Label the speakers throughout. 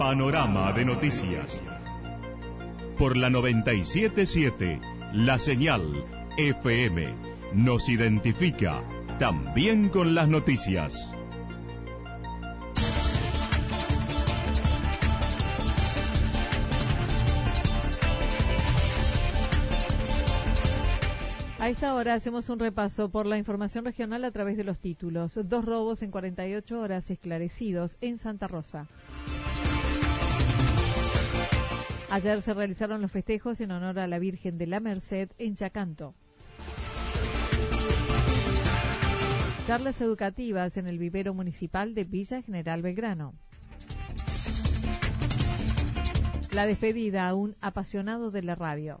Speaker 1: Panorama de noticias. Por la 977, la señal FM nos identifica también con las noticias.
Speaker 2: A esta hora hacemos un repaso por la información regional a través de los títulos. Dos robos en 48 horas esclarecidos en Santa Rosa. Ayer se realizaron los festejos en honor a la Virgen de la Merced en Chacanto. Charlas educativas en el vivero municipal de Villa General Belgrano. La despedida a un apasionado de la radio.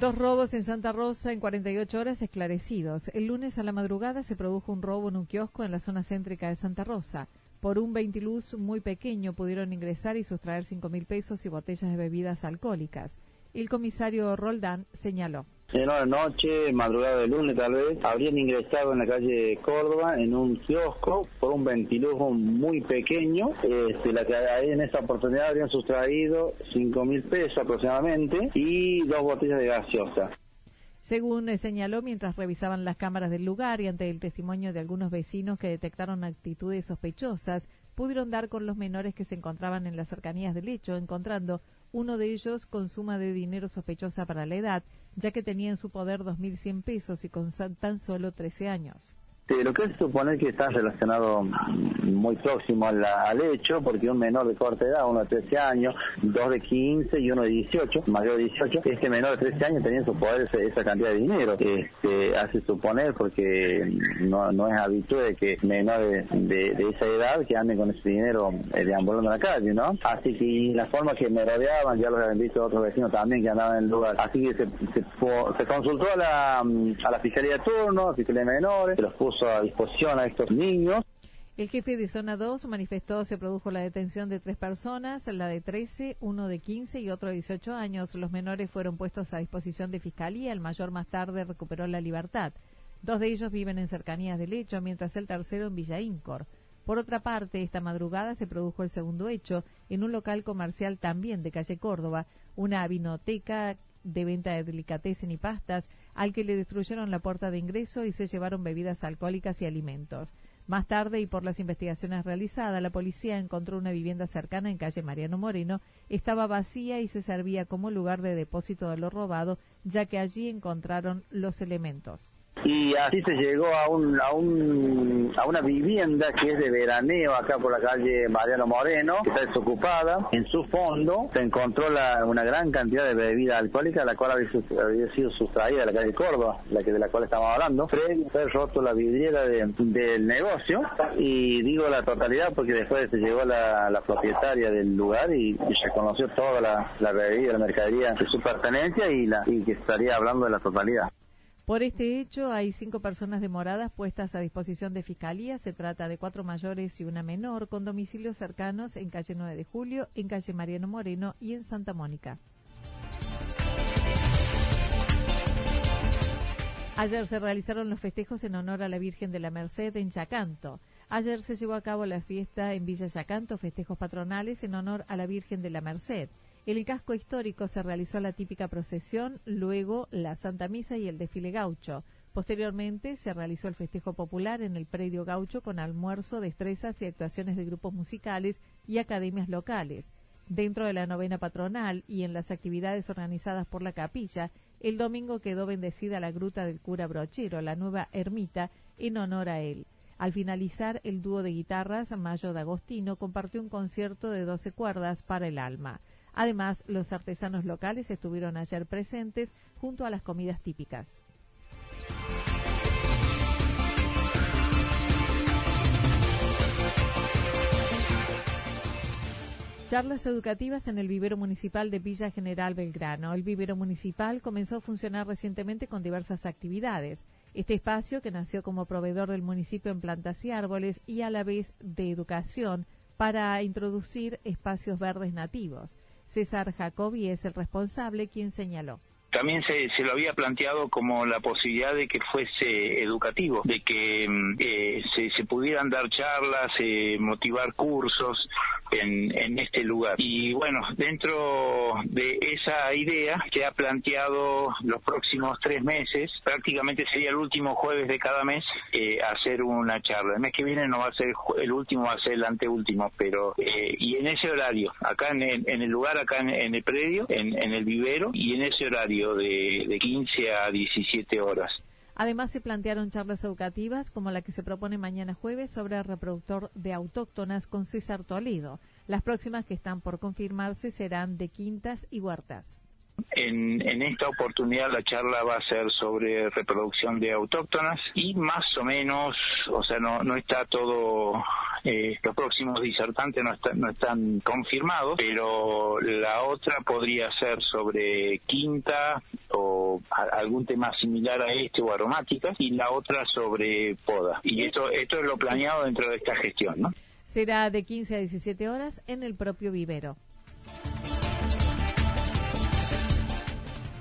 Speaker 2: Dos robos en Santa Rosa en 48 horas esclarecidos. El lunes a la madrugada se produjo un robo en un kiosco en la zona céntrica de Santa Rosa. Por un ventiluz muy pequeño pudieron ingresar y sustraer cinco mil pesos y botellas de bebidas alcohólicas. El comisario Roldán señaló.
Speaker 3: En la noche, madrugada de lunes tal vez, habrían ingresado en la calle Córdoba en un kiosco por un ventilujo muy pequeño. Este, la que en esa oportunidad habrían sustraído cinco mil pesos aproximadamente y dos botellas de gaseosa.
Speaker 2: Según señaló mientras revisaban las cámaras del lugar y ante el testimonio de algunos vecinos que detectaron actitudes sospechosas, pudieron dar con los menores que se encontraban en las cercanías del hecho, encontrando uno de ellos con suma de dinero sospechosa para la edad, ya que tenía en su poder 2.100 pesos y con tan solo 13 años.
Speaker 3: Sí, lo que es suponer que está relacionado muy próximo al hecho, porque un menor de corta edad, uno de 13 años, dos de 15 y uno de 18, mayor de 18, este menor de 13 años tenía en su poder esa, cantidad de dinero. Este, hace suponer, porque no, no es habitual que menores de, esa edad que anden con ese dinero eh, deambulando en la calle, ¿no? Así que la forma que me rodeaban, ya los habían visto otros vecinos también que andaban en el lugar. Así que se, se, consultó a la, a la Fiscalía de Turno, a Fiscalía de Menores, se los puso a disposición a estos niños.
Speaker 2: El jefe de Zona 2 manifestó se produjo la detención de tres personas, la de 13, uno de 15 y otro de 18 años. Los menores fueron puestos a disposición de Fiscalía. El mayor más tarde recuperó la libertad. Dos de ellos viven en cercanías del hecho, mientras el tercero en Villa Incor. Por otra parte, esta madrugada se produjo el segundo hecho en un local comercial también de calle Córdoba, una vinoteca de venta de delicatessen y pastas, al que le destruyeron la puerta de ingreso y se llevaron bebidas alcohólicas y alimentos. Más tarde, y por las investigaciones realizadas, la policía encontró una vivienda cercana en calle Mariano Moreno. Estaba vacía y se servía como lugar de depósito de lo robado, ya que allí encontraron los elementos
Speaker 3: y así se llegó a un, a un a una vivienda que es de veraneo acá por la calle Mariano Moreno que está desocupada. En su fondo se encontró la, una gran cantidad de bebida alcohólica la cual había, sido sustraída de la calle Córdoba la que de la cual estamos hablando. Fue roto la vidriera del negocio y digo la totalidad porque después se llegó la, la propietaria del lugar y, se conoció toda la, la bebida la mercadería de su pertenencia y la y que estaría hablando de la totalidad
Speaker 2: por este hecho, hay cinco personas demoradas puestas a disposición de Fiscalía. Se trata de cuatro mayores y una menor, con domicilios cercanos en calle 9 de Julio, en calle Mariano Moreno y en Santa Mónica. Ayer se realizaron los festejos en honor a la Virgen de la Merced en Chacanto. Ayer se llevó a cabo la fiesta en Villa Chacanto, festejos patronales en honor a la Virgen de la Merced. El casco histórico se realizó la típica procesión, luego la Santa Misa y el desfile gaucho. Posteriormente se realizó el festejo popular en el predio gaucho con almuerzo, destrezas y actuaciones de grupos musicales y academias locales. Dentro de la novena patronal y en las actividades organizadas por la capilla, el domingo quedó bendecida la gruta del cura Brochero, la nueva ermita, en honor a él. Al finalizar, el dúo de guitarras Mayo de Agostino compartió un concierto de 12 cuerdas para el alma. Además, los artesanos locales estuvieron ayer presentes junto a las comidas típicas. Charlas educativas en el vivero municipal de Villa General Belgrano. El vivero municipal comenzó a funcionar recientemente con diversas actividades. Este espacio, que nació como proveedor del municipio en plantas y árboles y a la vez de educación, para introducir espacios verdes nativos. César Jacobi es el responsable quien señaló
Speaker 4: también se, se, lo había planteado como la posibilidad de que fuese educativo, de que mm, eh, se, pudieran dar charlas, eh, motivar cursos en, en, este lugar. Y bueno, dentro de esa idea se ha planteado los próximos tres meses, prácticamente sería el último jueves de cada mes, eh, hacer una charla. El mes que viene no va a ser el último, va a ser el anteúltimo, pero eh, y en ese horario, acá en, en el lugar, acá en, en el predio, en, en el vivero, y en ese horario de, de 15 a 17 horas.
Speaker 2: Además, se plantearon charlas educativas como la que se propone mañana jueves sobre el reproductor de autóctonas con César Toledo. Las próximas que están por confirmarse serán de quintas y huertas.
Speaker 4: En, en, esta oportunidad la charla va a ser sobre reproducción de autóctonas y más o menos, o sea, no, no está todo, eh, los próximos disertantes no, no están confirmados, pero la otra podría ser sobre quinta o algún tema similar a este o aromáticas y la otra sobre poda. Y esto, esto es lo planeado dentro de esta gestión, ¿no?
Speaker 2: Será de 15 a 17 horas en el propio vivero.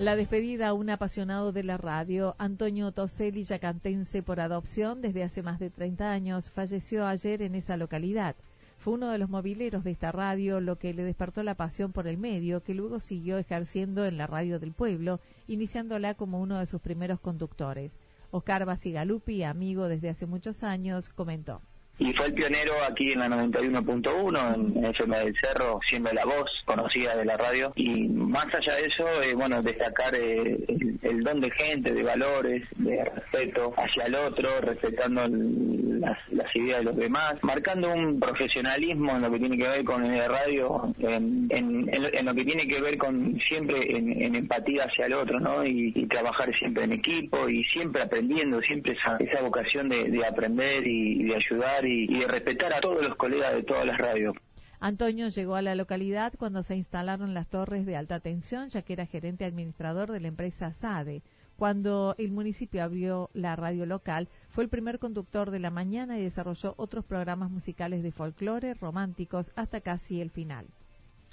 Speaker 2: La despedida a un apasionado de la radio, Antonio Toselli, yacantense por adopción desde hace más de 30 años, falleció ayer en esa localidad. Fue uno de los mobileros de esta radio, lo que le despertó la pasión por el medio, que luego siguió ejerciendo en la radio del pueblo, iniciándola como uno de sus primeros conductores. Oscar Basigalupi, amigo desde hace muchos años, comentó
Speaker 5: y fue el pionero aquí en la 91.1 en FM del Cerro siendo la voz conocida de la radio. Y más allá de eso eh, bueno destacar eh, el, don de gente de valores de respeto hacia el otro respetando las, ideas de los demás marcando un profesionalismo en lo que tiene que ver con el radio en, en, lo que tiene que ver con siempre en, empatía hacia el otro no y, trabajar siempre en equipo y siempre aprendiendo siempre esa, esa vocación de aprender y de ayudar y, respetar a todos los colegas de todas las radios.
Speaker 2: Antonio llegó a la localidad cuando se instalaron las torres de alta tensión, ya que era gerente administrador de la empresa SADE. Cuando el municipio abrió la radio local, fue el primer conductor de la mañana y desarrolló otros programas musicales de folclore románticos hasta casi el final.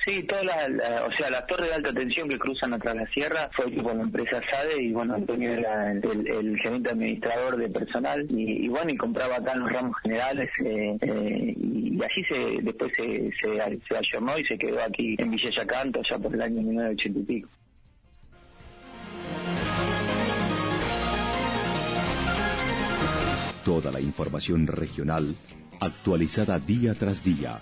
Speaker 5: Sí, toda la, o sea, la torre de alta tensión que cruzan atrás la sierra fue hecho por la empresa SADE y bueno, Antonio era el, gerente administrador de personal y, bueno, y compraba acá en los ramos generales eh, eh, y, así se después se, se, se y se quedó aquí en Villa Yacanto ya por el año 1980 y pico.
Speaker 1: Toda la información regional actualizada día tras día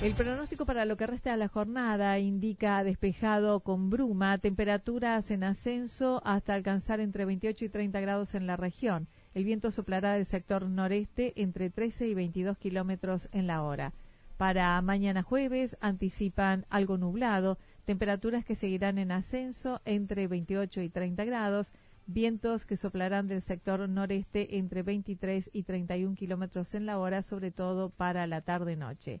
Speaker 2: El pronóstico para lo que resta de la jornada indica despejado con bruma, temperaturas en ascenso hasta alcanzar entre 28 y 30 grados en la región. El viento soplará del sector noreste entre 13 y 22 kilómetros en la hora. Para mañana jueves anticipan algo nublado, temperaturas que seguirán en ascenso entre 28 y 30 grados, vientos que soplarán del sector noreste entre 23 y 31 kilómetros en la hora, sobre todo para la tarde-noche.